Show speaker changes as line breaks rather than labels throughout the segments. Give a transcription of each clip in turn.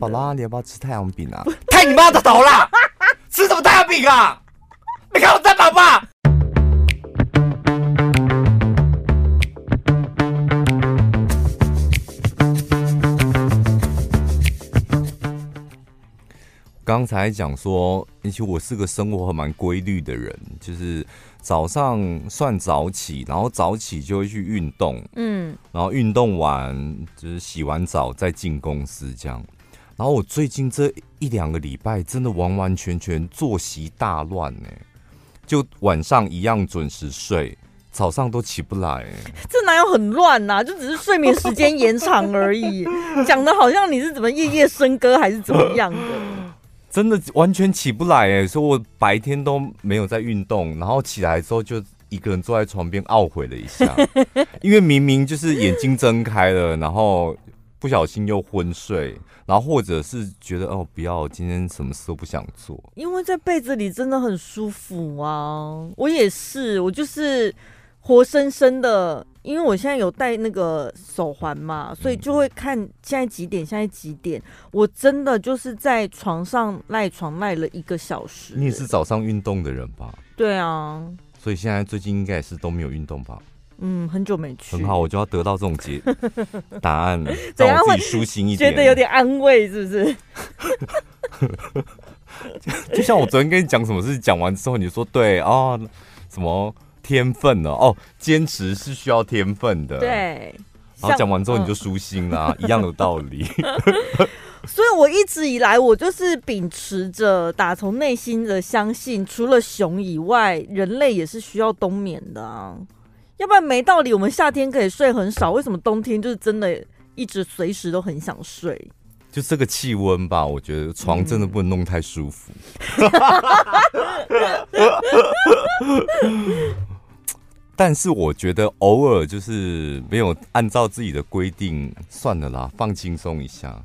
宝拉，你要不要吃太阳饼啊？太你妈的头啦！吃什么太阳饼啊？你看我在宝吧。刚才讲说，其实我是个生活还蛮规律的人，就是早上算早起，然后早起就会去运动，嗯，然后运动完就是洗完澡再进公司这样。然后我最近这一两个礼拜真的完完全全作息大乱呢，就晚上一样准时睡，早上都起不来。
这哪有很乱呐、啊？就只是睡眠时间延长而已，讲的好像你是怎么夜夜笙歌还是怎么样的。
真的完全起不来哎，所以我白天都没有在运动，然后起来之后就一个人坐在床边懊悔了一下，因为明明就是眼睛睁开了，然后不小心又昏睡，然后或者是觉得哦不要，今天什么事都不想做，
因为在被子里真的很舒服啊，我也是，我就是活生生的。因为我现在有戴那个手环嘛，所以就会看现在几点，现在几点。我真的就是在床上赖床赖了一个小时。
你也是早上运动的人吧？
对啊。
所以现在最近应该也是都没有运动吧？
嗯，很久没去。
很好，我就要得到这种结 答案，让我自己舒心一点，
觉得有点安慰，是不是？
就像我昨天跟你讲什么事，讲完之后你说对啊、哦，什么？天分呢？哦，坚持是需要天分的。
对，
然后讲完之后你就舒心啦，嗯、一样的道理。
所以我一直以来，我就是秉持着打从内心的相信，除了熊以外，人类也是需要冬眠的啊。要不然没道理，我们夏天可以睡很少，为什么冬天就是真的一直随时都很想睡？
就这个气温吧，我觉得床真的不能弄太舒服。嗯 但是我觉得偶尔就是没有按照自己的规定，算了啦，放轻松一下。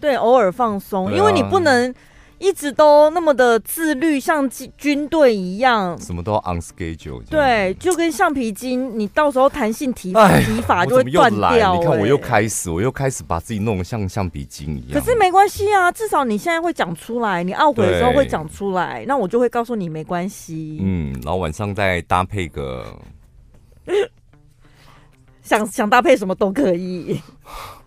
对，偶尔放松，因为你不能一直都那么的自律，像军队一样，
什么都要 on schedule。
对，就跟橡皮筋，你到时候弹性提提法就会断掉。
你看我又开始，我又开始把自己弄得像橡皮筋一样。
可是没关系啊，至少你现在会讲出来，你懊悔的时候会讲出来，那我就会告诉你没关系。
嗯，然后晚上再搭配个。
想想搭配什么都可以，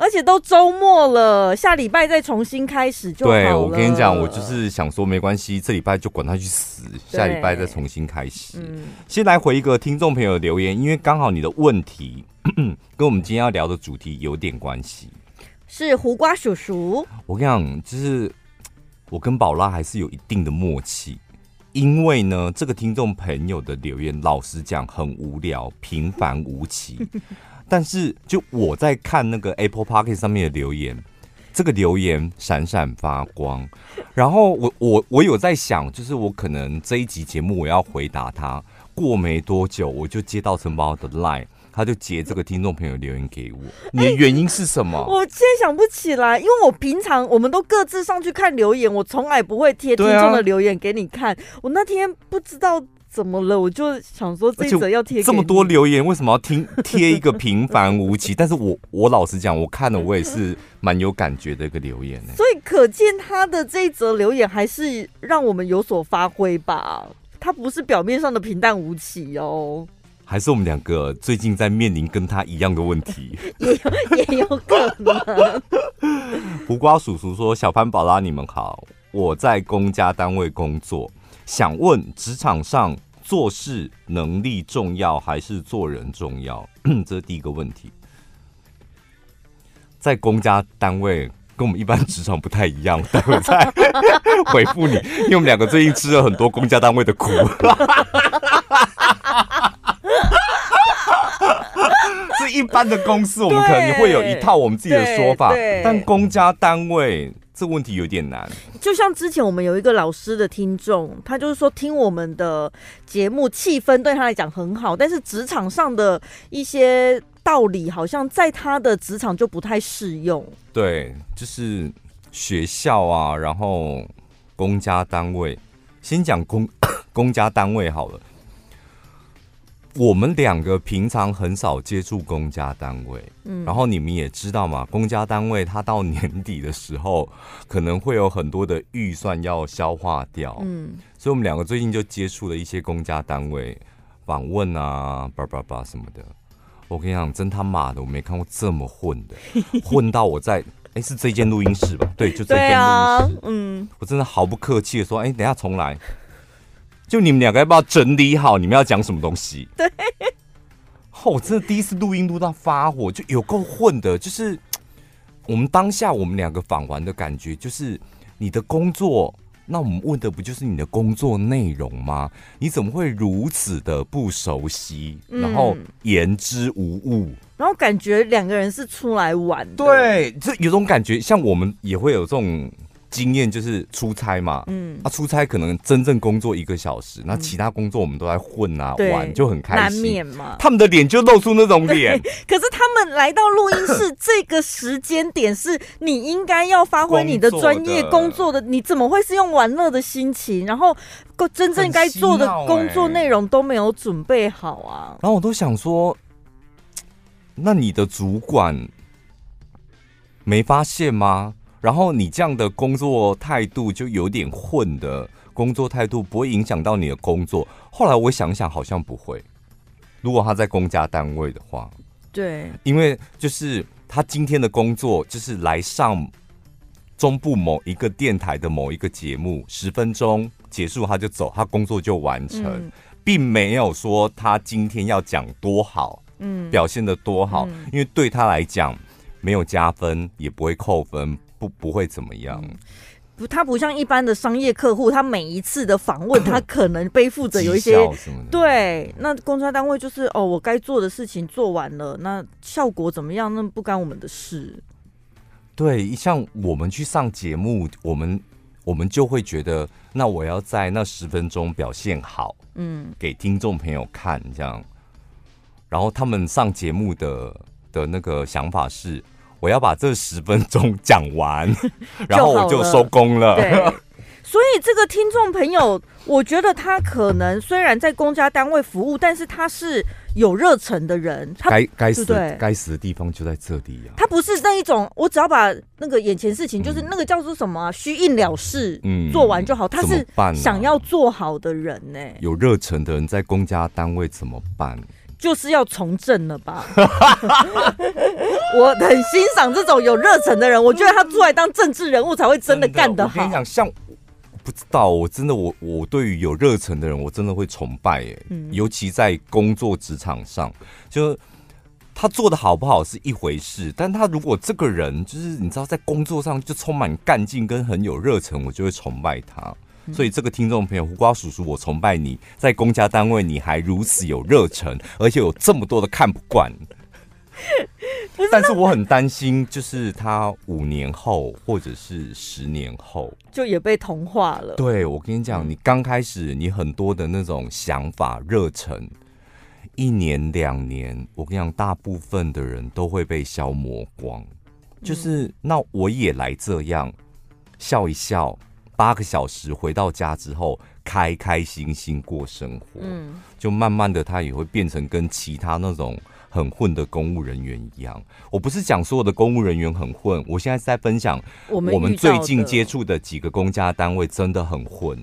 而且都周末了，下礼拜再重新开始就好了。
对，我跟你讲，我就是想说，没关系，这礼拜就管他去死，下礼拜再重新开始。嗯，先来回一个听众朋友的留言，因为刚好你的问题 跟我们今天要聊的主题有点关系。
是胡瓜叔叔，
我跟你讲，就是我跟宝拉还是有一定的默契。因为呢，这个听众朋友的留言，老实讲很无聊、平凡无奇。但是，就我在看那个 Apple Podcast 上面的留言，这个留言闪闪发光。然后我我我有在想，就是我可能这一集节目我要回答他，过没多久我就接到承包的 Line。他就截这个听众朋友留言给我，你的原因是什么？欸、
我现在想不起来，因为我平常我们都各自上去看留言，我从来不会贴听众的留言给你看。啊、我那天不知道怎么了，我就想说这则要贴这
么多留言，为什么要听 贴一个平凡无奇？但是我我老实讲，我看了我也是蛮有感觉的一个留言呢。
所以可见他的这一则留言还是让我们有所发挥吧，他不是表面上的平淡无奇哦。
还是我们两个最近在面临跟他一样的问题，
也有也有可能。
胡瓜叔叔说：“小潘宝拉，你们好，我在公家单位工作，想问职场上做事能力重要还是做人重要？这是第一个问题。在公家单位跟我们一般职场不太一样，待会再回复你，因为我们两个最近吃了很多公家单位的苦。”是一般的公司，我们可能会有一套我们自己的说法，但公家单位这问题有点难。
就像之前我们有一个老师的听众，他就是说听我们的节目，气氛对他来讲很好，但是职场上的一些道理，好像在他的职场就不太适用。
对，就是学校啊，然后公家单位，先讲公 公家单位好了。我们两个平常很少接触公家单位，嗯，然后你们也知道嘛，公家单位它到年底的时候，可能会有很多的预算要消化掉，嗯，所以我们两个最近就接触了一些公家单位访问啊，叭叭叭什么的。我跟你讲，真他妈的，我没看过这么混的，混到我在，哎，是这间录音室吧？对，就这间录音室，啊，嗯，我真的毫不客气的说，哎，等下重来。就你们两个要不要整理好？你们要讲什么东西？对，哦，我真的第一次录音录到发火，就有够混的。就是 我们当下我们两个访完的感觉，就是你的工作，那我们问的不就是你的工作内容吗？你怎么会如此的不熟悉，然后言之无物，
然后感觉两个人是出来玩的。
对，就有种感觉，像我们也会有这种。经验就是出差嘛，嗯，他、啊、出差可能真正工作一个小时，那、嗯、其他工作我们都在混啊玩，就很开心。难免嘛，他们的脸就露出那种脸。
可是他们来到录音室这个时间点，是你应该要发挥你的专业工作的，你怎么会是用玩乐的心情？然后真正该做的工作内容都没有准备好啊。
然后我都想说，那你的主管没发现吗？然后你这样的工作态度就有点混的工作态度，不会影响到你的工作。后来我想想，好像不会。如果他在公家单位的话，
对，
因为就是他今天的工作就是来上中部某一个电台的某一个节目，十分钟结束他就走，他工作就完成，嗯、并没有说他今天要讲多好，嗯，表现的多好，嗯、因为对他来讲没有加分，也不会扣分。不不会怎么样，
不，他不像一般的商业客户，他每一次的访问，他可能背负着有一些对。那公家单位就是哦，我该做的事情做完了，那效果怎么样，那不干我们的事。
对，像我们去上节目，我们我们就会觉得，那我要在那十分钟表现好，嗯，给听众朋友看这样。然后他们上节目的的那个想法是。我要把这十分钟讲完，然后我就收工了。
对，所以这个听众朋友，我觉得他可能虽然在公家单位服务，但是他是有热忱的人。他
该该死的该死的地方就在这里啊！
他不是那一种，我只要把那个眼前事情，就是那个叫做什么啊，虚应了事，嗯，做完就好。他是想要做好的人呢。
有热忱的人在公家单位怎么办？
就是要从政了吧？我很欣赏这种有热忱的人，我觉得他出来当政治人物才会真的干得好。
我跟你讲，像不知道，我真的我我对于有热忱的人，我真的会崇拜耶。嗯，尤其在工作职场上，就他做的好不好是一回事，但他如果这个人就是你知道，在工作上就充满干劲跟很有热忱，我就会崇拜他。所以，这个听众朋友，胡瓜叔叔，我崇拜你，在公家单位你还如此有热忱，而且有这么多的看不惯。是但是我很担心，就是他五年后或者是十年后，
就也被同化了。
对，我跟你讲，你刚开始你很多的那种想法、热忱，一年两年，我跟你讲，大部分的人都会被消磨光。就是那我也来这样笑一笑。八个小时回到家之后，开开心心过生活，嗯，就慢慢的他也会变成跟其他那种很混的公务人员一样。我不是讲所有的公务人员很混，我现在是在分享我们最近接触的几个公家单位真的很混。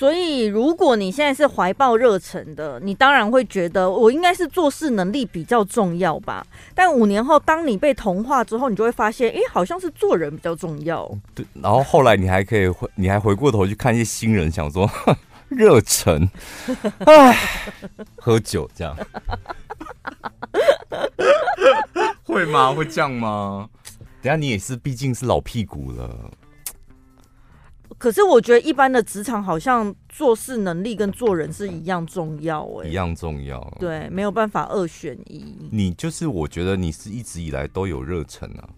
所以，如果你现在是怀抱热忱的，你当然会觉得我应该是做事能力比较重要吧。但五年后，当你被同化之后，你就会发现，哎、欸，好像是做人比较重要。
对，然后后来你还可以回，你还回过头去看一些新人，想说 热忱，哎，喝酒这样，会吗？会这样吗？等下你也是，毕竟是老屁股了。
可是我觉得一般的职场好像做事能力跟做人是一样重要哎、欸，
一样重要。
对，没有办法二选一。
你就是我觉得你是一直以来都有热忱啊。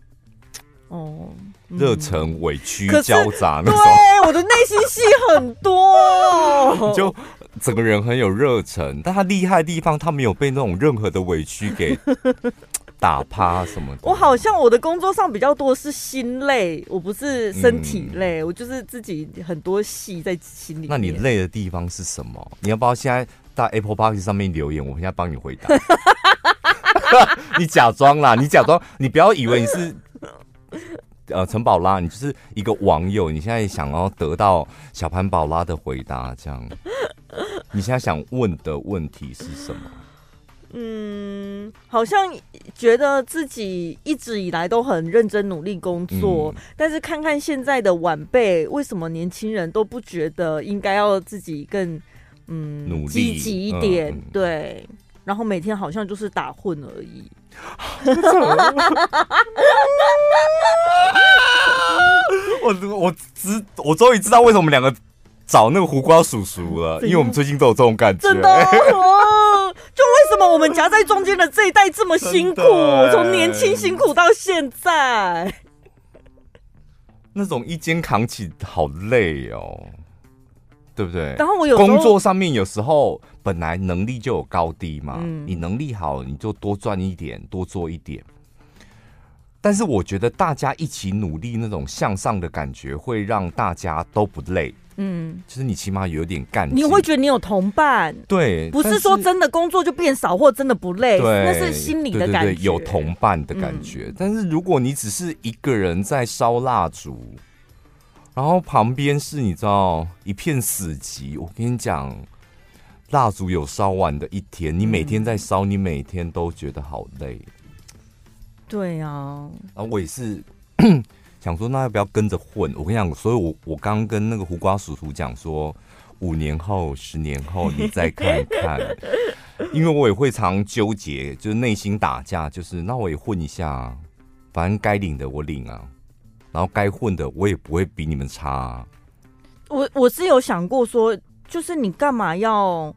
哦，热忱委屈交杂那种。
对，我的内心戏很多。
就整个人很有热忱，但他厉害的地方，他没有被那种任何的委屈给。打趴什么的？
我好像我的工作上比较多是心累，我不是身体累，嗯、我就是自己很多戏在心里。
那你累的地方是什么？你要不要现在到 Apple Park 上面留言，我现在帮你回答。你假装啦，你假装，你不要以为你是呃陈宝拉，你就是一个网友，你现在想要得到小潘宝拉的回答，这样。你现在想问的问题是什么？
嗯，好像觉得自己一直以来都很认真努力工作，嗯、但是看看现在的晚辈，为什么年轻人都不觉得应该要自己更嗯
努力
积极一点？嗯、对，然后每天好像就是打混而已。
我我知我终于知道为什么我们两个找那个胡瓜叔叔了，因为我们最近都有这种感觉。真的
就为什么我们夹在中间的这一代这么辛苦，从年轻辛苦到现在，
那种一肩扛起好累哦，对不对？
然后我有
工作上面有时候本来能力就有高低嘛，嗯、你能力好你就多赚一点，多做一点。但是我觉得大家一起努力那种向上的感觉，会让大家都不累。嗯，就是你起码有点干劲，
你会觉得你有同伴，
对，
不是说真的工作就变少或真的不累，对，那是心里的感
觉，有同伴的感觉。嗯，但是如果你只是一个人在烧蜡烛，然后旁边是你知道一片死寂，我跟你讲，蜡烛有烧完的一天，你每天在烧，你每天都觉得好累。
对啊，
然后我也是。想说那要不要跟着混？我跟你讲，所以我我刚跟那个胡瓜叔叔讲说，五年后、十年后你再看看，因为我也会常纠结，就是内心打架，就是那我也混一下，反正该领的我领啊，然后该混的我也不会比你们差啊。
我我是有想过说，就是你干嘛要？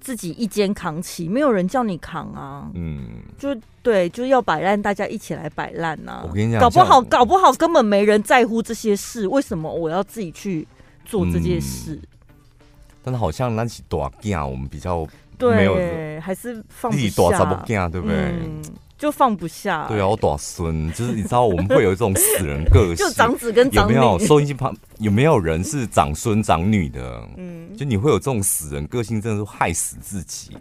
自己一肩扛起，没有人叫你扛啊。嗯，就对，就要摆烂，大家一起来摆烂呐。
我跟你讲，
搞不好，搞不好根本没人在乎这些事，为什么我要自己去做这件事？嗯、
但是好像那起大件，我们比较没有，
对，还是放不下，
对不对？嗯
就放不下，
对啊，我大孙就是你知道我们会有一种死人个性，
就长子跟长女。
有没有收音机旁有没有人是长孙长女的？嗯，就你会有这种死人个性，真的是害死自己。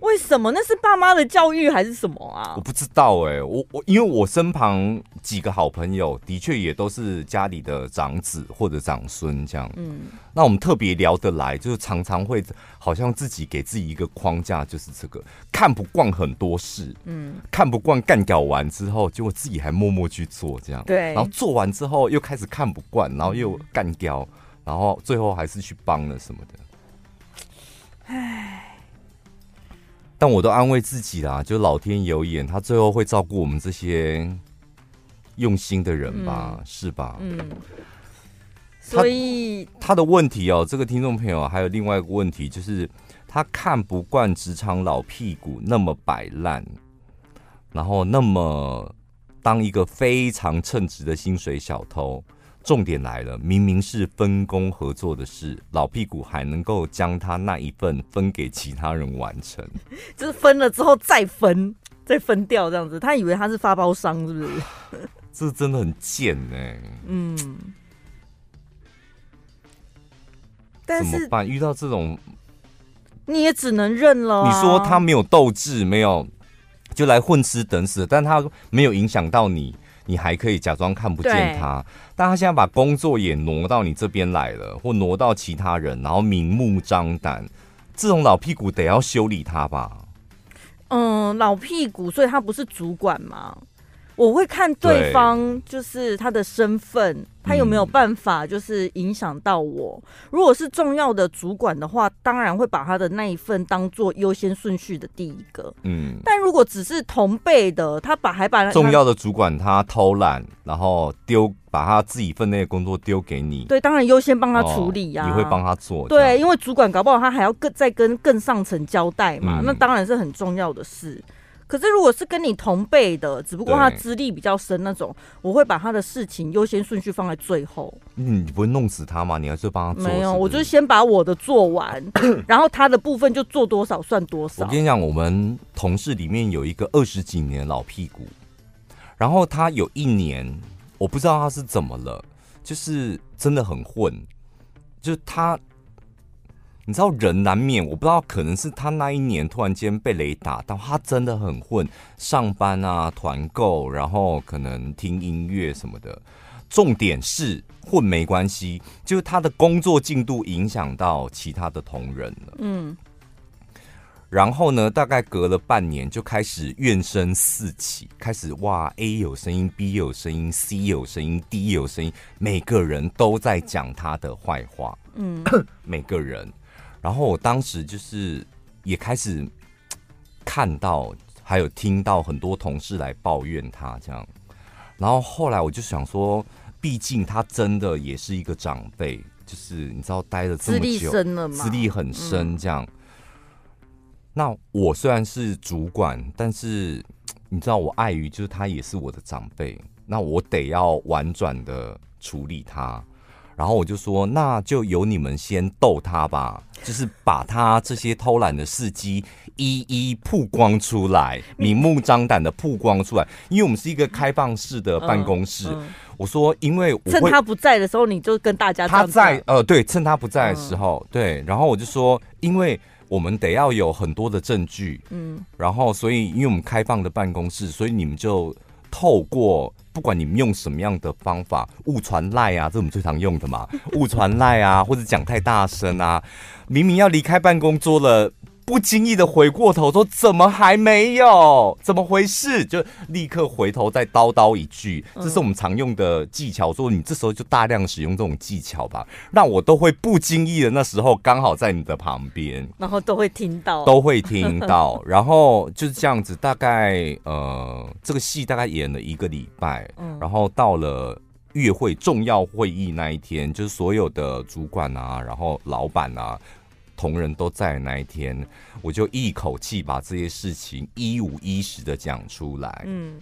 为什么？那是爸妈的教育还是什么啊？
我不知道哎、欸，我我因为我身旁几个好朋友的确也都是家里的长子或者长孙这样，嗯，那我们特别聊得来，就是常常会好像自己给自己一个框架，就是这个看不惯很多事，嗯，看不。惯干掉完之后，结果自己还默默去做，这样
对，
然后做完之后又开始看不惯，然后又干掉，然后最后还是去帮了什么的。唉，但我都安慰自己啦，就老天有眼，他最后会照顾我们这些用心的人吧，嗯、是吧？嗯。
所以
他，他的问题哦，这个听众朋友还有另外一个问题，就是他看不惯职场老屁股那么摆烂。然后，那么当一个非常称职的薪水小偷，重点来了，明明是分工合作的事，老屁股还能够将他那一份分给其他人完成，
就是分了之后再分，再分掉这样子。他以为他是发包商，是不是？
这真的很贱呢、欸。嗯，但是怎么办？遇到这种，
你也只能认了、啊。
你说他没有斗志，没有。就来混吃等死，但他没有影响到你，你还可以假装看不见他。但他现在把工作也挪到你这边来了，或挪到其他人，然后明目张胆，这种老屁股得要修理他吧？
嗯，老屁股，所以他不是主管吗？我会看对方，就是他的身份，他有没有办法，就是影响到我。嗯、如果是重要的主管的话，当然会把他的那一份当做优先顺序的第一个。嗯，但如果只是同辈的，他把还把
重要的主管他偷懒，然后丢把他自己份内的工作丢给你，
对，当然优先帮他处理呀、啊哦。
你会帮他做，
对，因为主管搞不好他还要更再跟更上层交代嘛，嗯、那当然是很重要的事。可是，如果是跟你同辈的，只不过他资历比较深那种，我会把他的事情优先顺序放在最后。
嗯，你不会弄死他吗？你还是帮他做？
没有，我就先把我的做完，然后他的部分就做多少算多少。
我跟你讲，我们同事里面有一个二十几年老屁股，然后他有一年，我不知道他是怎么了，就是真的很混，就是他。你知道人难免，我不知道可能是他那一年突然间被雷打到，他真的很混，上班啊，团购，然后可能听音乐什么的。重点是混没关系，就是他的工作进度影响到其他的同仁了。嗯。然后呢，大概隔了半年，就开始怨声四起，开始哇，A 有声音，B 有声音，C 有声音，D 有声音，每个人都在讲他的坏话，嗯，每个人。然后我当时就是也开始看到，还有听到很多同事来抱怨他这样。然后后来我就想说，毕竟他真的也是一个长辈，就是你知道待了这么久，资历深了嘛，资历很深这样。嗯那我虽然是主管，但是你知道我碍于就是他也是我的长辈，那我得要婉转的处理他，然后我就说，那就由你们先逗他吧，就是把他这些偷懒的事迹一一曝光出来，明目张胆的曝光出来，因为我们是一个开放式的办公室。嗯嗯、我说，因为我
趁他不在的时候，你就跟大家
他在呃对，趁他不在的时候、嗯、对，然后我就说，因为。我们得要有很多的证据，嗯，然后所以因为我们开放的办公室，所以你们就透过不管你们用什么样的方法，误传赖啊，这是我们最常用的嘛，误传赖啊，或者讲太大声啊，明明要离开办公桌了。不经意的回过头说：“怎么还没有？怎么回事？”就立刻回头再叨叨一句，这是我们常用的技巧。说你这时候就大量使用这种技巧吧，那我都会不经意的那时候刚好在你的旁边，
然后都会听到，
都会听到。然后就是这样子，大概呃，这个戏大概演了一个礼拜，然后到了月会重要会议那一天，就是所有的主管啊，然后老板啊。同仁都在那一天，我就一口气把这些事情一五一十的讲出来。嗯，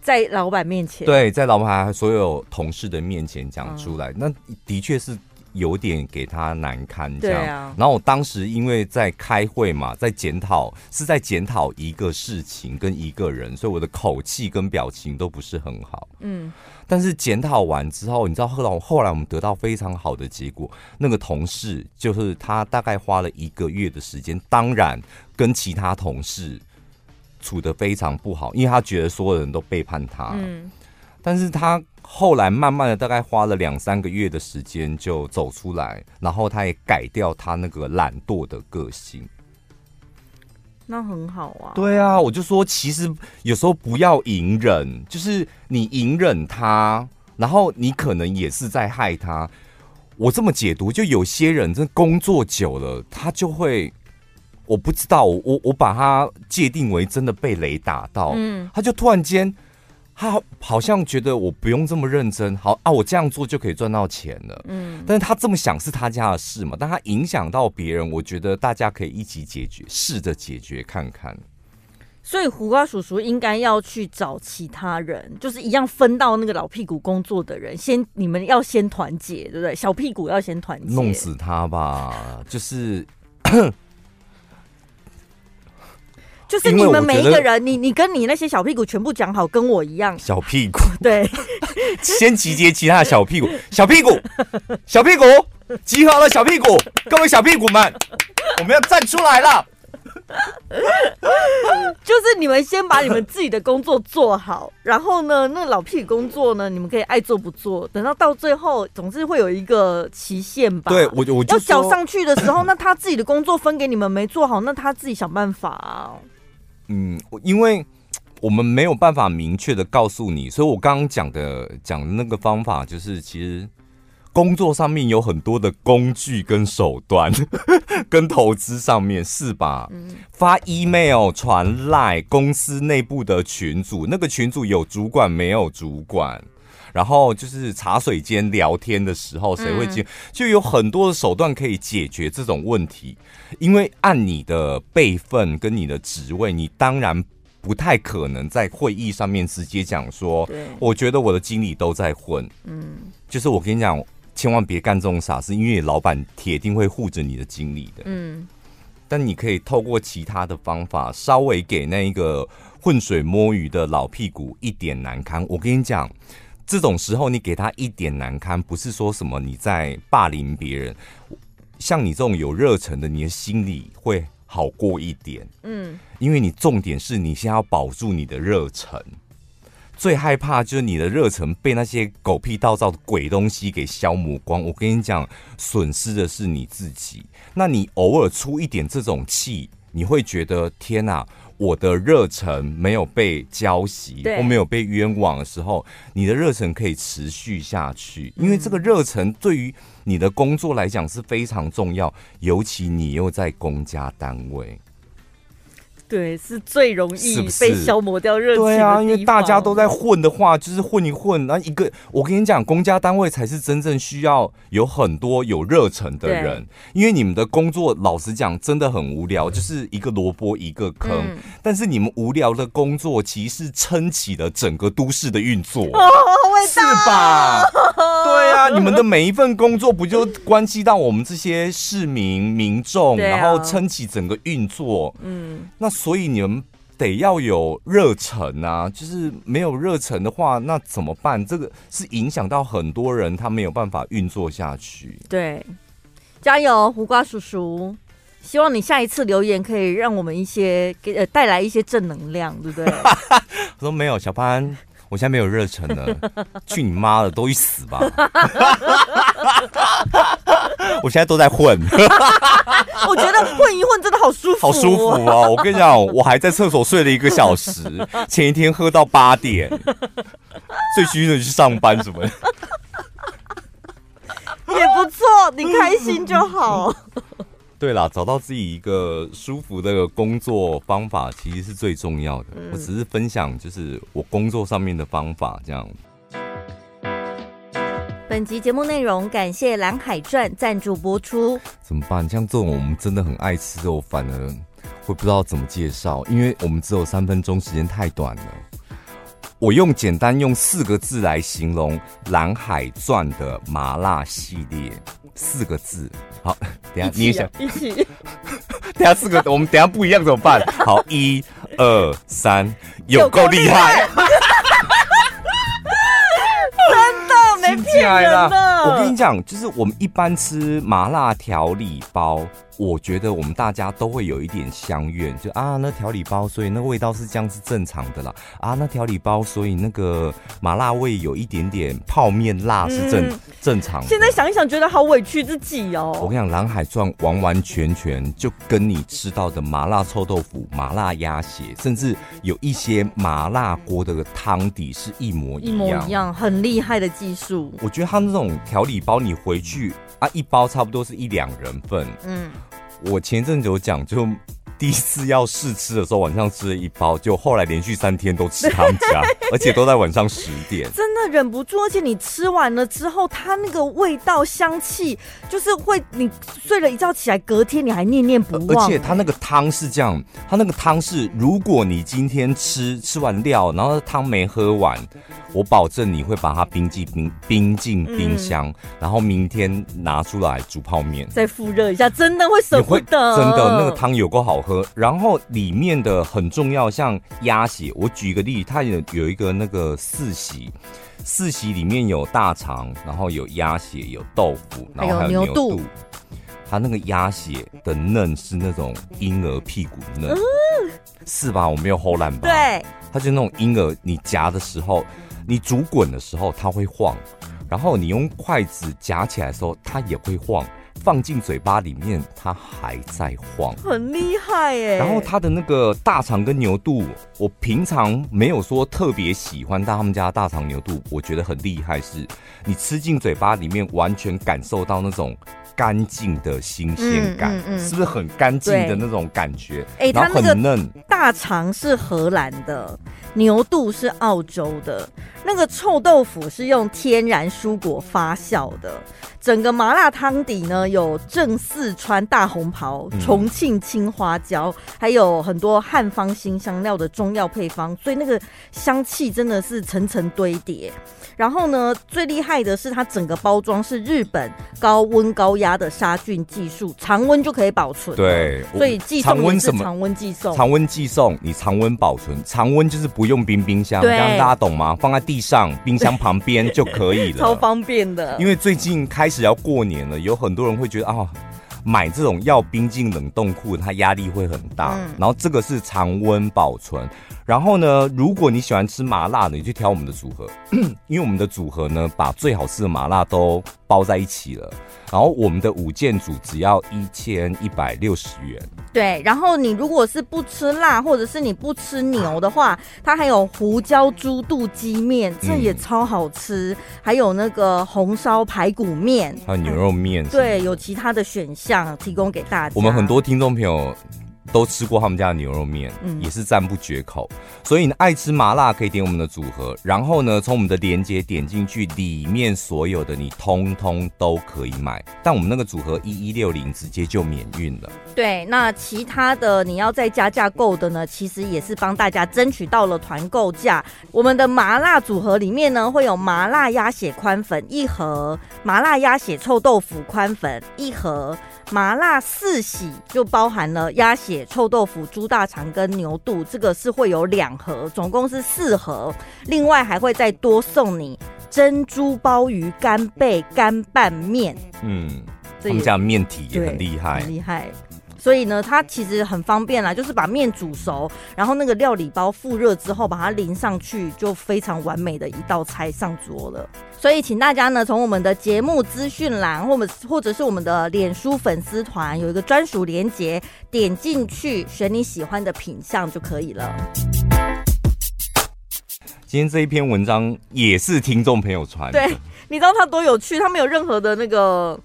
在老板面前，
对，在老板所有同事的面前讲出来，嗯、那的确是。有点给他难堪这样，啊、然后我当时因为在开会嘛，在检讨，是在检讨一个事情跟一个人，所以我的口气跟表情都不是很好。嗯，但是检讨完之后，你知道后来后来我们得到非常好的结果，那个同事就是他大概花了一个月的时间，当然跟其他同事处的非常不好，因为他觉得所有人都背叛他。嗯，但是他。后来慢慢的，大概花了两三个月的时间就走出来，然后他也改掉他那个懒惰的个性。
那很好啊。
对啊，我就说，其实有时候不要隐忍，就是你隐忍他，然后你可能也是在害他。我这么解读，就有些人真的工作久了，他就会，我不知道，我我把他界定为真的被雷打到，嗯，他就突然间。他好像觉得我不用这么认真，好啊，我这样做就可以赚到钱了。嗯，但是他这么想是他家的事嘛，但他影响到别人，我觉得大家可以一起解决，试着解决看看。
所以胡瓜叔叔应该要去找其他人，就是一样分到那个老屁股工作的人，先你们要先团结，对不对？小屁股要先团结，
弄死他吧，就是。
就是你们每一个人，你你跟你那些小屁股全部讲好，跟我一样。
小屁股，
对，
先集结其他的小屁股，小屁股，小屁股，集合了，小屁股，各位小屁股们，我们要站出来了。
就是你们先把你们自己的工作做好，然后呢，那老屁股工作呢，你们可以爱做不做，等到到最后，总是会有一个期限吧。
对，我我就
要缴上去的时候，那他自己的工作分给你们没做好，那他自己想办法啊。
嗯，因为我们没有办法明确的告诉你，所以我刚刚讲的讲的那个方法，就是其实工作上面有很多的工具跟手段，跟投资上面是吧？嗯、发 email 传赖公司内部的群组，那个群组有主管没有主管，然后就是茶水间聊天的时候，谁会接？嗯、就有很多的手段可以解决这种问题。因为按你的辈分跟你的职位，你当然不太可能在会议上面直接讲说，对我觉得我的经理都在混。嗯，就是我跟你讲，千万别干这种傻事，因为老板铁定会护着你的经理的。嗯，但你可以透过其他的方法，稍微给那一个浑水摸鱼的老屁股一点难堪。我跟你讲，这种时候你给他一点难堪，不是说什么你在霸凌别人。像你这种有热忱的，你的心里会好过一点。
嗯，
因为你重点是你先要保住你的热忱。最害怕就是你的热忱被那些狗屁倒灶的鬼东西给消磨光。我跟你讲，损失的是你自己。那你偶尔出一点这种气，你会觉得天哪，我的热忱没有被浇熄，或没有被冤枉的时候，你的热忱可以持续下去。因为这个热忱对于你的工作来讲是非常重要，尤其你又在公家单位。
对，是最容易被消磨掉热情。
对啊，因为大家都在混的话，就是混一混。那一个，我跟你讲，公家单位才是真正需要有很多有热忱的人。因为你们的工作，老实讲，真的很无聊，就是一个萝卜一个坑。嗯、但是你们无聊的工作，其实撑起了整个都市的运作。是吧？对啊，你们的每一份工作，不就关系到我们这些市民民众，啊、然后撑起整个运作？嗯，那。所以你们得要有热忱啊！就是没有热忱的话，那怎么办？这个是影响到很多人，他没有办法运作下去。
对，加油，胡瓜叔叔！希望你下一次留言可以让我们一些给呃带来一些正能量，对不对？
我说没有，小潘。我现在没有热忱了，去你妈的，都去死吧！我现在都在混，
我觉得混一混真的好舒服，
好舒服哦！我跟你讲，我还在厕所睡了一个小时，前一天喝到八点，醉醺醺的去上班什么的，
也不错，你开心就好。
对啦，找到自己一个舒服的工作方法，其实是最重要的。嗯、我只是分享，就是我工作上面的方法，这样。
本集节目内容感谢蓝海传赞助播出。
怎么办？像这种我们真的很爱吃肉，反而会不知道怎么介绍，因为我们只有三分钟时间，太短了。我用简单用四个字来形容蓝海传的麻辣系列。四个字，好，等下你也想
一起，
等下四个，我们等下不一样怎么办？好，一二三，有够厉害，
真的没骗人的。
我跟你讲，就是我们一般吃麻辣调理包。我觉得我们大家都会有一点相怨，就啊，那调理包，所以那个味道是这样是正常的啦。啊，那调理包，所以那个麻辣味有一点点泡面辣是正、嗯、正常的。
现在想一想，觉得好委屈自己哦。
我跟你讲，蓝海赚完完全全就跟你吃到的麻辣臭豆腐、麻辣鸭血，甚至有一些麻辣锅的汤底是一模一模一样，
很厉害的技术。
我觉得他们这种调理包，你回去啊，一包差不多是一两人份，嗯。我前阵子有讲，就第一次要试吃的时候，晚上吃了一包，就后来连续三天都吃他们家，而且都在晚上十点，
真的忍不住。而且你吃完了之后，它那个味道、香气，就是会你睡了一觉起来，隔天你还念念不忘。
而且它那个汤是这样，它那个汤是，如果你今天吃吃完料，然后汤没喝完。我保证你会把它冰进冰冰进冰箱，嗯、然后明天拿出来煮泡面，
再复热一下，真的会舍不得。
真的，那个汤有够好喝。然后里面的很重要，像鸭血，我举一个例，它有有一个那个四喜，四喜里面有大肠，然后有鸭血，有豆腐，然后还有牛肚。它那个鸭血的嫩是那种婴儿屁股嫩，嗯、是吧？我没有唬烂吧？
对，
它就那种婴儿，你夹的时候。你煮滚的时候，它会晃，然后你用筷子夹起来的时候，它也会晃，放进嘴巴里面，它还在晃，
很厉害耶。
然后它的那个大肠跟牛肚，我平常没有说特别喜欢，但他们家大肠牛肚，我觉得很厉害，是你吃进嘴巴里面，完全感受到那种。干净的新鲜感，嗯嗯嗯、是不是很干净的那种感觉？哎、欸，然后很嫩。
大肠是荷兰的，牛肚是澳洲的，那个臭豆腐是用天然蔬果发酵的。整个麻辣汤底呢，有正四川大红袍、重庆青花椒，嗯、还有很多汉方新香料的中药配方，所以那个香气真的是层层堆叠。然后呢，最厉害的是它整个包装是日本高温高压的杀菌技术，常温就可以保存。
对，
所以寄送也是常温寄送。
常温寄送，你常温保存，常温就是不用冰冰箱，这样大家懂吗？放在地上，冰箱旁边就可以了，
超方便的。
因为最近开始要过年了，有很多人会觉得啊。买这种要冰进冷冻库，它压力会很大。嗯、然后这个是常温保存。然后呢，如果你喜欢吃麻辣的，你去挑我们的组合，因为我们的组合呢，把最好吃的麻辣都包在一起了。然后我们的五件组只要一千一百六十元。
对，然后你如果是不吃辣，或者是你不吃牛的话，它还有胡椒猪肚鸡面，这也超好吃。嗯、还有那个红烧排骨面，
还有牛肉面。
对，有其他的选项提供给大家。
我们很多听众朋友。都吃过他们家的牛肉面，嗯，也是赞不绝口。所以你爱吃麻辣可以点我们的组合，然后呢，从我们的链接点进去，里面所有的你通通都可以买。但我们那个组合一一六零直接就免运了。
对，那其他的你要再加价购的呢，其实也是帮大家争取到了团购价。我们的麻辣组合里面呢，会有麻辣鸭血宽粉一盒，麻辣鸭血臭豆腐宽粉一盒。麻辣四喜就包含了鸭血、臭豆腐、猪大肠跟牛肚，这个是会有两盒，总共是四盒。另外还会再多送你珍珠鲍鱼干贝干拌面。
嗯，他们家面体也很厉害，
很厉害。所以呢，它其实很方便啦，就是把面煮熟，然后那个料理包复热之后，把它淋上去，就非常完美的一道菜上桌了。所以，请大家呢，从我们的节目资讯栏，或者或者是我们的脸书粉丝团，有一个专属连结，点进去选你喜欢的品相就可以了。
今天这一篇文章也是听众朋友传的，
对，你知道它多有趣？它没有任何的那个。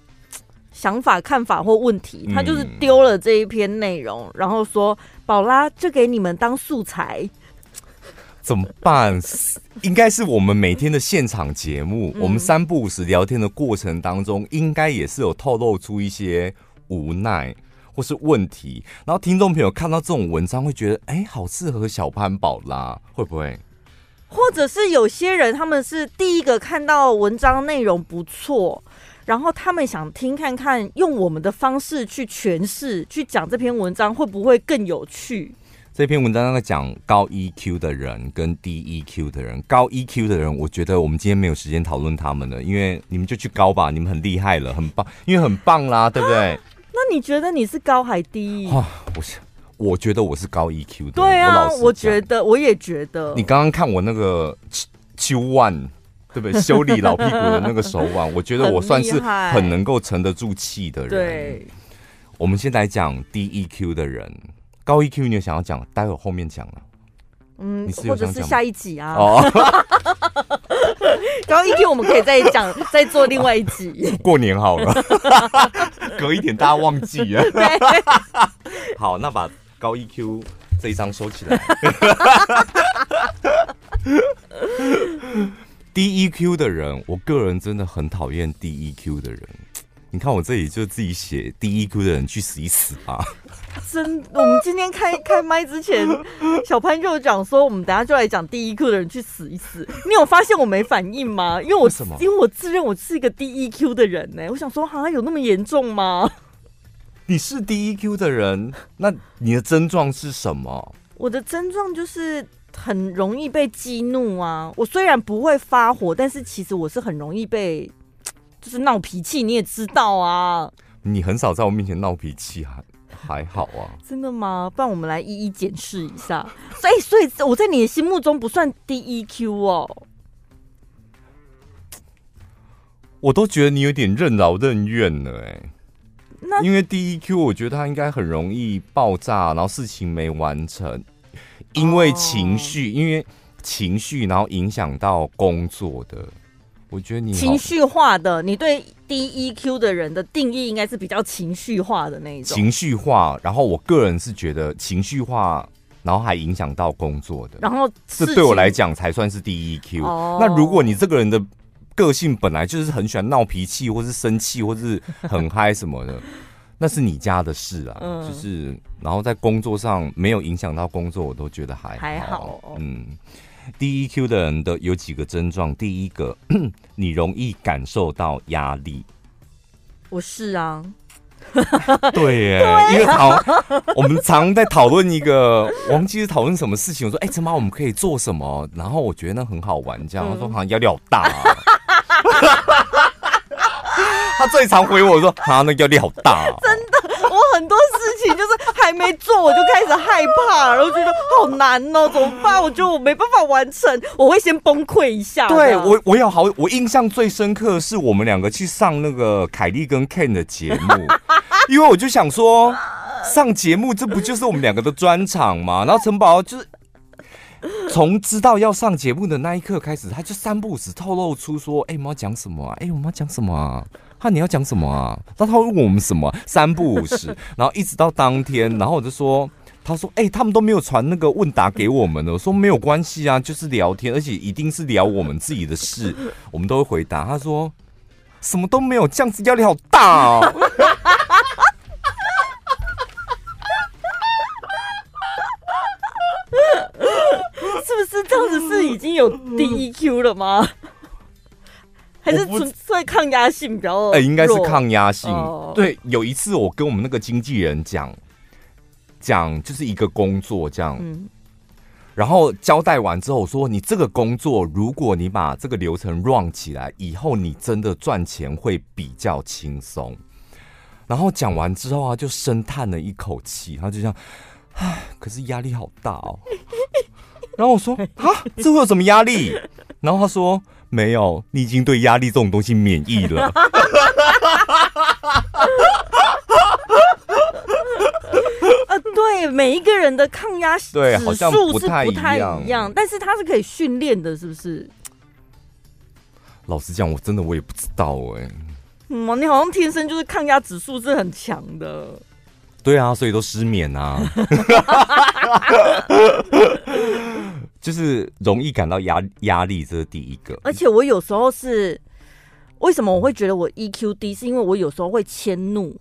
想法、看法或问题，他就是丢了这一篇内容，嗯、然后说：“宝拉就给你们当素材，
怎么办？应该是我们每天的现场节目，嗯、我们三不五时聊天的过程当中，应该也是有透露出一些无奈或是问题。然后听众朋友看到这种文章，会觉得：哎，好适合小潘宝拉，会不会？
或者是有些人他们是第一个看到文章内容不错。”然后他们想听看看，用我们的方式去诠释、去讲这篇文章会不会更有趣？
这篇文章在讲高 EQ 的人跟低 EQ 的人。高 EQ 的人，我觉得我们今天没有时间讨论他们了，因为你们就去高吧，你们很厉害了，很棒，因为很棒啦，对不对？啊、
那你觉得你是高还低？
啊，我是，我觉得我是高 EQ 的。
对啊，我，
我
觉得我也觉得。
你刚刚看我那个秋万。对不对？修理老屁股的那个手腕，我觉得我算是很能够沉得住气的人。
对，
我们先来讲低 EQ 的人，高 EQ 你有想要讲？待会后面讲啊。
嗯，或者是下一集啊。哦，高 EQ 我们可以再讲，再做另外一集。
过年好了，隔一点大家忘记了。对，好，那把高 EQ 这一张收起来。低 EQ 的人，我个人真的很讨厌 D E Q 的人。你看我这里就自己写 D E Q 的人去死一死吧。
真，我们今天开开麦之前，小潘就讲说，我们等下就来讲 D E Q 的人去死一死。你有发现我没反应吗？因为我什么？因为我自认我是一个 D E Q 的人呢、欸。我想说，好像有那么严重吗？
你是低 EQ 的人，那你的症状是什么？
我的症状就是。很容易被激怒啊！我虽然不会发火，但是其实我是很容易被，就是闹脾气。你也知道啊，
你很少在我面前闹脾气，还还好啊。
真的吗？不然我们来一一检视一下。所以，所以我在你的心目中不算低 EQ 哦。
我都觉得你有点任劳任怨了，哎。那因为低 EQ，我觉得他应该很容易爆炸，然后事情没完成。因为情绪，因为情绪，然后影响到工作的。我觉得你
情绪化的，你对低 EQ 的人的定义应该是比较情绪化的那一种。
情绪化，然后我个人是觉得情绪化，然后还影响到工作的。
然后
这对我来讲才算是低 EQ。哦。那如果你这个人的个性本来就是很喜欢闹脾气，或是生气，或是很嗨什么的。那是你家的事啊，嗯、就是然后在工作上没有影响到工作，我都觉得还好
还好。
嗯，低 EQ 的人的有几个症状，第一个，你容易感受到压力。
我是啊，
对耶，因为好，我们常在讨论一个，我们其实讨论什么事情，我说，哎、欸，陈妈，我们可以做什么？然后我觉得那很好玩，这样，他、嗯、说好像压力好大、啊。他最常回我说：“啊，那压力好大、啊。”真的，我
很多事情就是还没做，我就开始害怕，然后觉得好难哦，怎么办？我觉得我没办法完成，我会先崩溃一下。
对我，我有好，我印象最深刻的是我们两个去上那个凯莉跟 Ken 的节目，因为我就想说，上节目这不就是我们两个的专场吗？然后陈宝就是。从知道要上节目的那一刻开始，他就三不五时透露出说：“哎、欸，我们要讲什么啊？哎、欸，我们要讲什么啊？他你要讲什么啊？那他会问我们什么？三不五十，然后一直到当天，然后我就说，他说：哎、欸，他们都没有传那个问答给我们的。我说没有关系啊，就是聊天，而且一定是聊我们自己的事，我们都会回答。他说什么都没有，这样子压力好大哦。”
是这样子，是已经有 DEQ 了吗？还是纯粹抗压性比较？哎、
欸，应该是抗压性。对，有一次我跟我们那个经纪人讲，讲就是一个工作这样，嗯、然后交代完之后我说：“你这个工作，如果你把这个流程 run 起来，以后你真的赚钱会比较轻松。”然后讲完之后啊，就深叹了一口气，他就这样，唉，可是压力好大哦。然后我说啊，这会有什么压力？然后他说没有，你已经对压力这种东西免疫了。
啊，对，每一个人的抗压
对好像不太一
样，但是它是可以训练的，是不是？
老实讲，我真的我也不知道哎、欸。
嗯，你好像天生就是抗压指数是很强的。
对啊，所以都失眠啊。就是容易感到压压力，这是第一个。
而且我有时候是为什么我会觉得我 EQ 低，是因为我有时候会迁怒，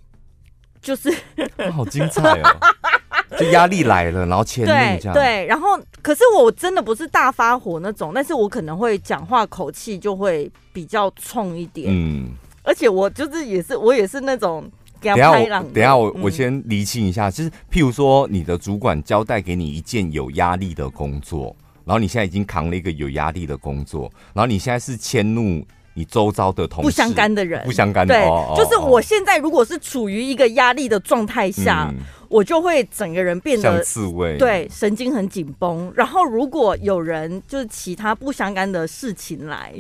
就是
好精彩哦！就压力来了，然后迁怒这样。
对对，然后可是我真的不是大发火那种，但是我可能会讲话口气就会比较冲一点。嗯，而且我就是也是我也是那种。等下我
等下我我先厘清一下，就是譬如说你的主管交代给你一件有压力的工作。然后你现在已经扛了一个有压力的工作，然后你现在是迁怒你周遭的同事，
不相干的人，
不相干的。
对，
哦、
就是我现在如果是处于一个压力的状态下，嗯、我就会整个人变得
像刺猬，
对，神经很紧绷。然后如果有人就是其他不相干的事情来，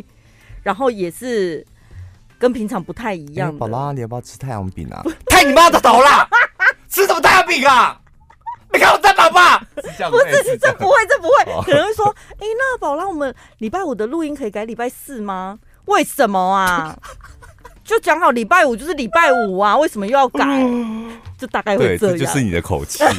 然后也是跟平常不太一样的。
宝拉，你要不要吃太阳饼啊？太你妈的头了！吃什么太阳饼啊？你看我在宝宝，不是，这
不会，这不会，可能会说，哎、欸，那宝拉，我们礼拜五的录音可以改礼拜四吗？为什么啊？就讲好礼拜五就是礼拜五啊，为什么又要改？就大概会这样，
这就是你的口气。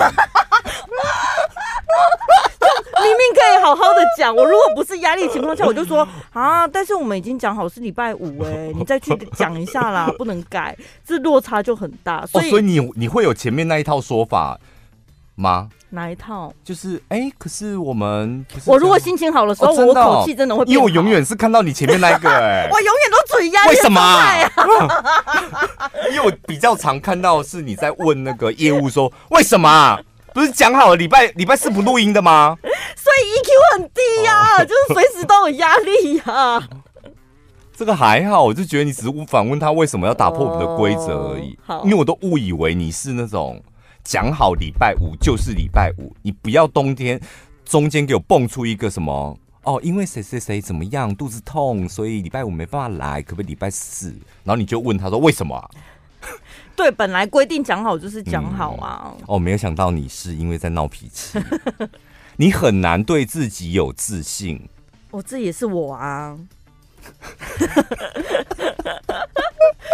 明明可以好好的讲，我如果不是压力情况下，我就说啊，但是我们已经讲好是礼拜五，哎，你再去讲一下啦，不能改，这落差就很大。所以，哦、
所以你你会有前面那一套说法。吗？
哪一套？
就是哎、欸，可是我们是
我如果心情好的时候，哦哦、我口气真的会变。
因为我永远是看到你前面那一个哎、欸，
我永远都处于压。为什么、啊？
因为我比较常看到是你在问那个业务说，为什么、啊？不是讲好了礼拜礼拜四不录音的吗？
所以 EQ 很低呀、啊，哦、就是随时都有压力呀、啊。
这个还好，我就觉得你只是反问他为什么要打破我们的规则而已。哦、因为我都误以为你是那种。讲好礼拜五就是礼拜五，你不要冬天中间给我蹦出一个什么哦，因为谁谁谁怎么样肚子痛，所以礼拜五没办法来，可不可以礼拜四？然后你就问他说为什么啊？
对，本来规定讲好就是讲好啊。
嗯、哦，没有想到你是因为在闹脾气，你很难对自己有自信。
哦，这也是我啊。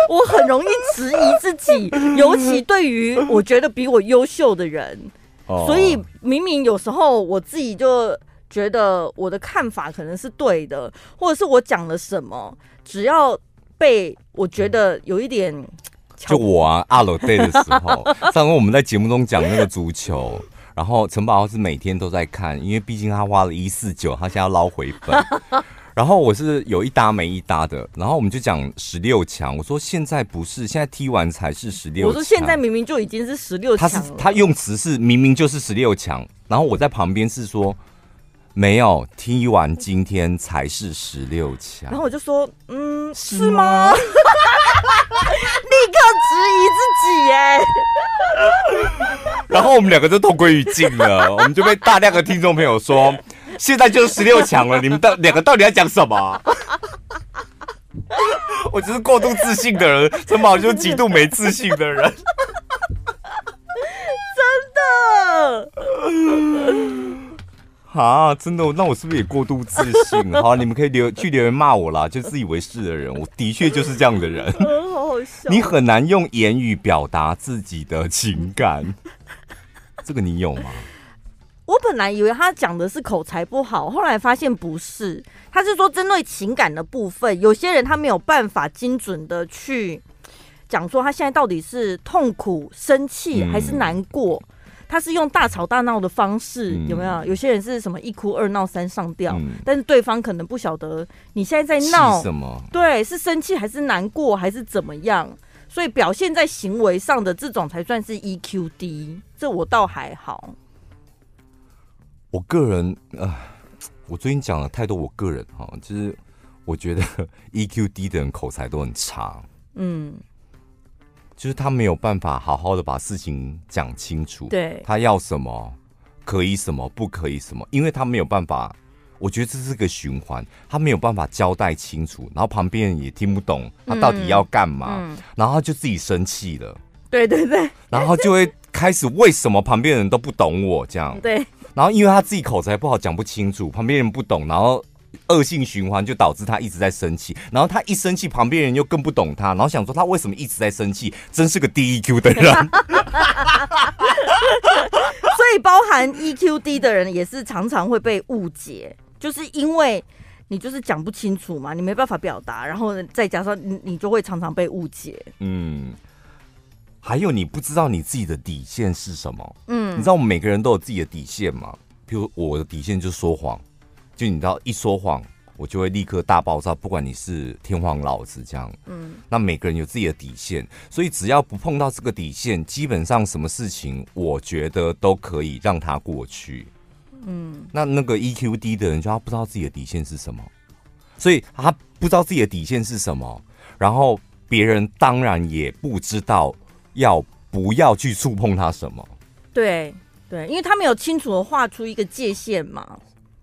我很容易质疑自己，尤其对于我觉得比我优秀的人，所以明明有时候我自己就觉得我的看法可能是对的，或者是我讲了什么，只要被我觉得有一点，
就我啊，阿罗 day 的时候，上回我们在节目中讲那个足球，然后陈宝是每天都在看，因为毕竟他花了一四九，他现在要捞回本。然后我是有一搭没一搭的，然后我们就讲十六强。我说现在不是，现在踢完才是十六强。
我说现在明明就已经是十六强。
他是他用词是明明就是十六强，然后我在旁边是说没有踢完今天才是十六强。
然后我就说嗯是吗？是吗立刻质疑自己耶。
然后我们两个就同归于尽了，我们就被大量的听众朋友说，现在就是十六强了，你们到两个到底要讲什么？我就是过度自信的人，陈宝就是极度没自信的人，
真的。
啊，真的？那我是不是也过度自信？好，你们可以留去留言骂我啦，就自以为是的人，我的确就是这样的人。
好好笑。
你很难用言语表达自己的情感，这个你有吗？
我本来以为他讲的是口才不好，后来发现不是，他是说针对情感的部分，有些人他没有办法精准的去讲说他现在到底是痛苦、生气还是难过。嗯他是用大吵大闹的方式，有没有？有些人是什么一哭二闹三上吊，嗯、但是对方可能不晓得你现在在闹
什么，
对，是生气还是难过还是怎么样？所以表现在行为上的这种才算是 EQ 低，这我倒还好。
我个人啊，我最近讲了太多，我个人哈，就是我觉得 EQ 低的人口才都很差，嗯。就是他没有办法好好的把事情讲清楚，
对，
他要什么，可以什么，不可以什么，因为他没有办法，我觉得这是个循环，他没有办法交代清楚，然后旁边人也听不懂他到底要干嘛，嗯嗯、然后他就自己生气了，
对对对，
然后就会开始为什么旁边人都不懂我这样，
对，
然后因为他自己口才不好，讲不清楚，旁边人不懂，然后。恶性循环就导致他一直在生气，然后他一生气，旁边人又更不懂他，然后想说他为什么一直在生气，真是个低 EQ 的人。
所以包含 EQ 低的人也是常常会被误解，就是因为你就是讲不清楚嘛，你没办法表达，然后再加上你你就会常常被误解。
嗯，还有你不知道你自己的底线是什么？嗯，你知道我们每个人都有自己的底线吗？比如我的底线就是说谎。就你知道，一说谎，我就会立刻大爆炸。不管你是天皇老子这样，嗯，那每个人有自己的底线，所以只要不碰到这个底线，基本上什么事情，我觉得都可以让他过去。嗯，那那个 EQ 低的人，就他不知道自己的底线是什么，所以他不知道自己的底线是什么，然后别人当然也不知道要不要去触碰他什么。
对对，因为他没有清楚的画出一个界限嘛。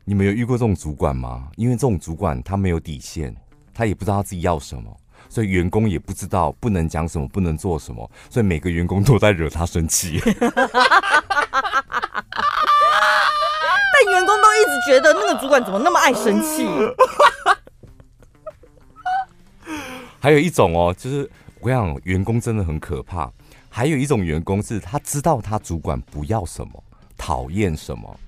你们有遇过这种主管吗？因为这种主管他没有底线，他也不知道他自己要什么，所以员工也不知道不能讲什么，不能做什么，所以每个员工都在惹他生气。但
员工都一直觉得那个主管怎么那么爱生气？
还有一种哦，就是我跟你讲，员工真的很可怕。还有一种员工是他知道他主管不要什么，讨厌什么。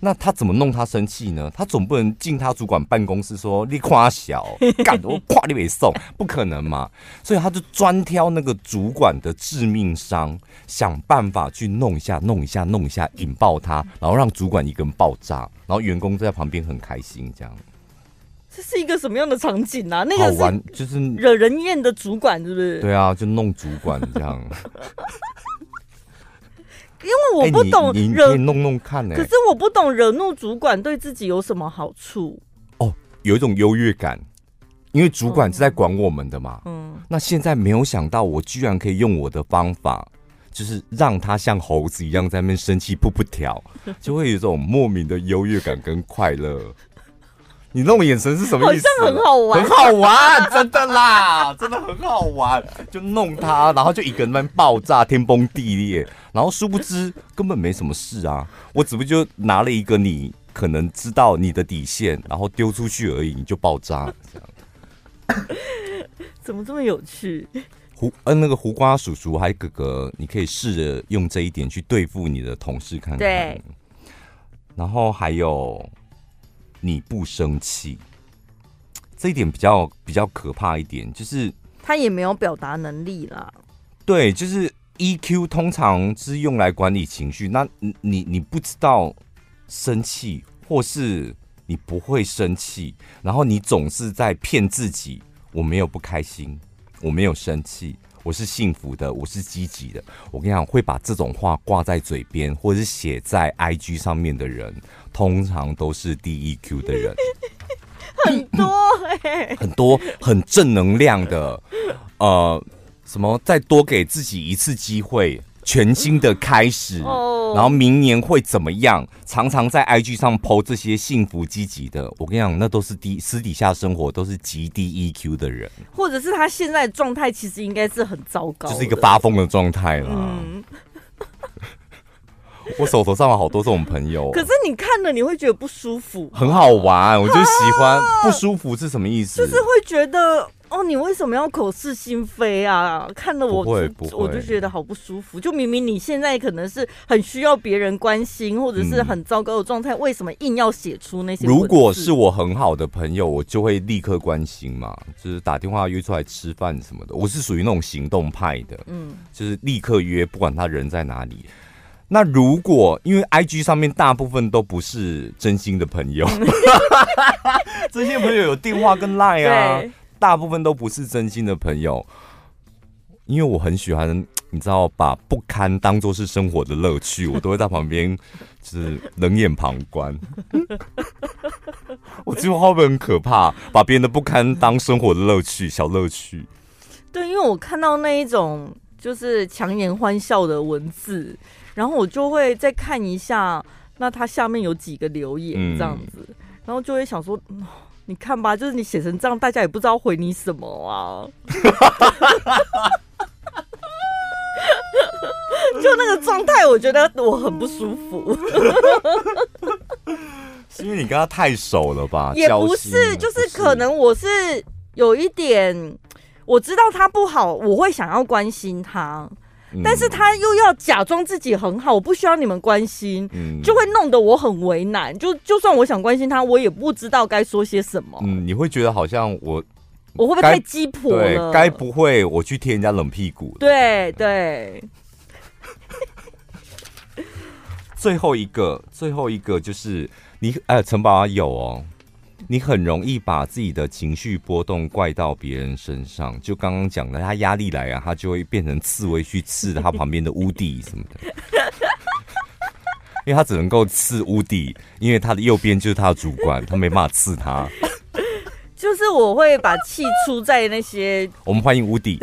那他怎么弄他生气呢？他总不能进他主管办公室说你夸小 干我夸你没送，不可能嘛。所以他就专挑那个主管的致命伤，想办法去弄一下、弄一下、弄一下，引爆他，然后让主管一个人爆炸，然后员工在旁边很开心。这样，
这是一个什么样的场景啊？那个
好玩，就是
惹人厌的主管，是不是？
对啊，就弄主管这样。
因为我不懂惹，
弄弄看呢。
可是我不懂惹怒主管对自己有什么好处？
哦，有一种优越感，因为主管是在管我们的嘛。嗯，那现在没有想到，我居然可以用我的方法，就是让他像猴子一样在那边生气，噗噗跳，就会有一种莫名的优越感跟快乐。你那种眼神是什么意思？
好像很好玩，
很好玩，真的啦，真的很好玩。就弄他，然后就一个人在爆炸，天崩地裂。然后殊不知根本没什么事啊，我只不过就拿了一个你可能知道你的底线，然后丢出去而已，你就爆炸这样。
怎么这么有趣？
胡嗯，那个胡瓜叔叔还有哥哥，你可以试着用这一点去对付你的同事看看。
对。
然后还有。你不生气，这一点比较比较可怕一点，就是
他也没有表达能力啦。
对，就是 EQ 通常是用来管理情绪。那你你不知道生气，或是你不会生气，然后你总是在骗自己，我没有不开心，我没有生气，我是幸福的，我是积极的。我跟你讲，会把这种话挂在嘴边，或者是写在 IG 上面的人。通常都是 DEQ 的人，
很多哎、欸，
很多很正能量的，呃，什么再多给自己一次机会，全新的开始，
哦，
然后明年会怎么样？常常在 IG 上 po 这些幸福积极的，我跟你讲，那都是低私底下生活都是极低 EQ 的人，
或者是他现在的状态其实应该是很糟糕，
就是一个发疯的状态啦。
嗯
我手头上有好多这种朋友，
可是你看了你会觉得不舒服，
很好玩，我就喜欢。不舒服是什么意思？
就是会觉得哦，你为什么要口是心非啊？看了我，我就觉得好不舒服。就明明你现在可能是很需要别人关心，或者是很糟糕的状态，为什么硬要写出那些？
如果是我很好的朋友，我就会立刻关心嘛，就是打电话约出来吃饭什么的。我是属于那种行动派的，嗯，就是立刻约，不管他人在哪里。那如果因为 IG 上面大部分都不是真心的朋友，真心朋友有电话跟 Line 啊，大部分都不是真心的朋友。因为我很喜欢，你知道，把不堪当做是生活的乐趣，我都会在旁边 就是冷眼旁观。我觉得会不会很可怕？把别人的不堪当生活的乐趣，小乐趣。
对，因为我看到那一种就是强颜欢笑的文字。然后我就会再看一下，那它下面有几个留言这样子，嗯、然后就会想说，你看吧，就是你写成这样，大家也不知道回你什么啊。就那个状态，我觉得我很不舒服。
是因为你跟他太熟了吧？
也不是，就是可能我是有一点，我知道他不好，我会想要关心他。但是他又要假装自己很好，我不需要你们关心，嗯、就会弄得我很为难。就就算我想关心他，我也不知道该说些什么。
嗯，你会觉得好像我，
我会不会太鸡婆了？
该不会我去贴人家冷屁股？
对对。
最后一个，最后一个就是你，哎，陈宝有哦。你很容易把自己的情绪波动怪到别人身上，就刚刚讲的，他压力来啊，他就会变成刺猬去刺他旁边的屋底什么的，因为他只能够刺屋底，因为他的右边就是他的主管，他没办法刺他。
就是我会把气出在那些，
我们欢迎屋底，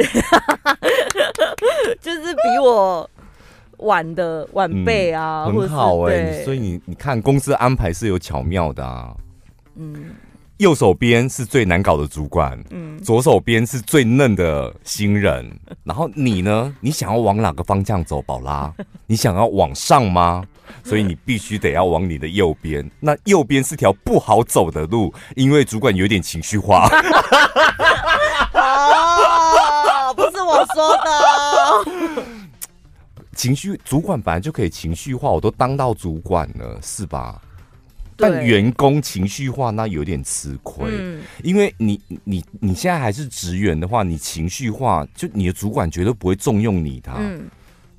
就是比我晚的晚辈啊，
嗯、很好哎、欸，所以你你看公司安排是有巧妙的啊。嗯，右手边是最难搞的主管，嗯，左手边是最嫩的新人。然后你呢？你想要往哪个方向走，宝拉？你想要往上吗？所以你必须得要往你的右边。那右边是条不好走的路，因为主管有点情绪化。
哦，不是我说的。
情绪主管本来就可以情绪化，我都当到主管了，是吧？但员工情绪化，那有点吃亏，嗯、因为你你你现在还是职员的话，你情绪化，就你的主管绝对不会重用你他。嗯、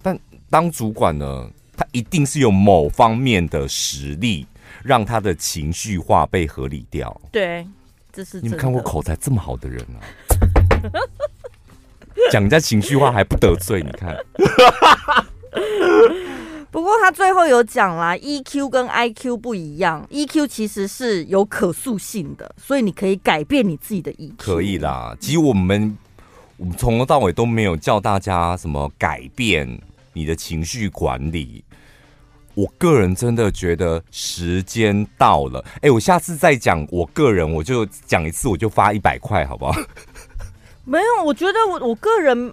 但当主管呢，他一定是有某方面的实力，让他的情绪化被合理掉。
对，这是
你们看过口才这么好的人啊？讲人家情绪化还不得罪？你看。
不过他最后有讲啦，EQ 跟 IQ 不一样，EQ 其实是有可塑性的，所以你可以改变你自己的 EQ。
可以啦，其实我们我们从头到尾都没有叫大家什么改变你的情绪管理。我个人真的觉得时间到了，哎，我下次再讲我个人，我就讲一次，我就发一百块，好不好？
没有，我觉得我我个人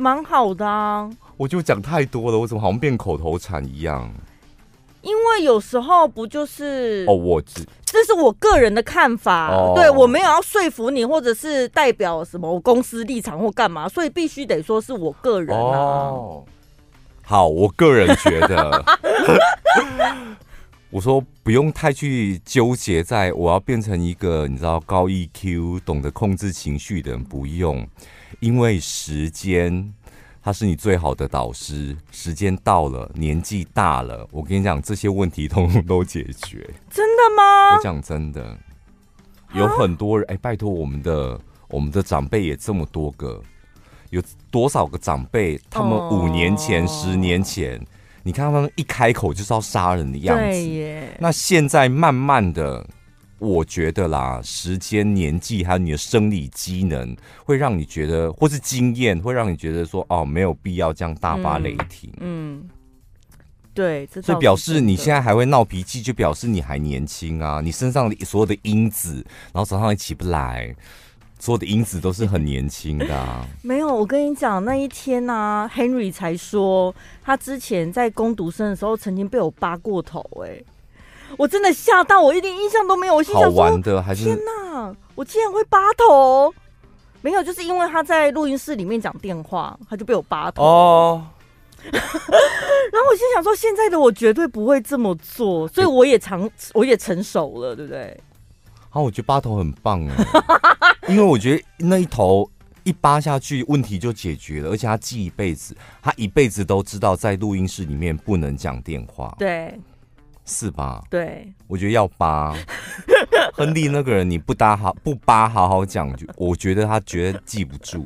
蛮好的啊。
我就讲太多了，我怎么好像变口头禅一样？
因为有时候不就是
哦，我只
这是我个人的看法，哦、对我没有要说服你，或者是代表什么公司立场或干嘛，所以必须得说是我个人啊。
哦、好，我个人觉得，我说不用太去纠结在我要变成一个你知道高 EQ、懂得控制情绪的人，不用，因为时间。他是你最好的导师。时间到了，年纪大了，我跟你讲，这些问题通通 都解决。
真的吗？
我讲真的，有很多人哎、欸，拜托我们的我们的长辈也这么多个，有多少个长辈？他们五年前、哦、十年前，你看他们一开口就是要杀人的样子。那现在慢慢的，我觉得啦，时间、年纪还有你的生理机能，会让你觉得，或是经验，会让你觉得说，哦，没有必要这样大发雷霆。
嗯，嗯对，
所以表示你现在还会闹脾气，就表示你还年轻啊，你身上的所有的因子，然后早上也起不来。所有的因子都是很年轻的、啊。
没有，我跟你讲，那一天呢、啊，Henry 才说他之前在攻读生的时候曾经被我扒过头、欸，哎，我真的吓到，我一点印象都没有。我心想说，
好玩的还是
天哪，我竟然会扒头？没有，就是因为他在录音室里面讲电话，他就被我扒头。哦。然后我心想说，现在的我绝对不会这么做，所以我也成，我也成熟了，对不对？
啊，我觉得扒头很棒哎，因为我觉得那一头一扒下去，问题就解决了，而且他记一辈子，他一辈子都知道在录音室里面不能讲电话，
对，
是吧？
对，
我觉得要扒。亨利那个人，你不搭好不扒好好讲，就我觉得他绝对记不住。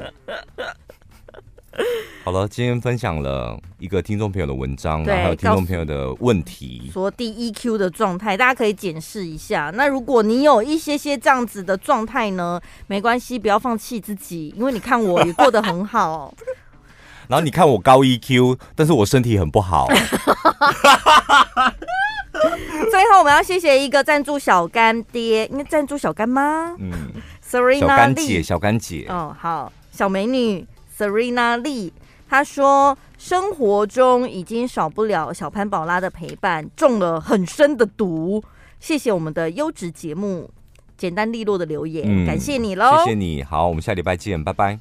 好了，今天分享了一个听众朋友的文章，然后还有听众朋友的问题，
说低 EQ 的状态，大家可以检视一下。那如果你有一些些这样子的状态呢，没关系，不要放弃自己，因为你看我也过得很好。
然后你看我高 EQ，但是我身体很不好。
最后我们要谢谢一个赞助小干爹，应该赞助小干妈，嗯，Serena
小干姐，小干姐，
哦，好，小美女。Serena Lee，她说生活中已经少不了小潘宝拉的陪伴，中了很深的毒。谢谢我们的优质节目，简单利落的留言，嗯、感谢你喽，
谢谢你好，我们下礼拜见，拜拜。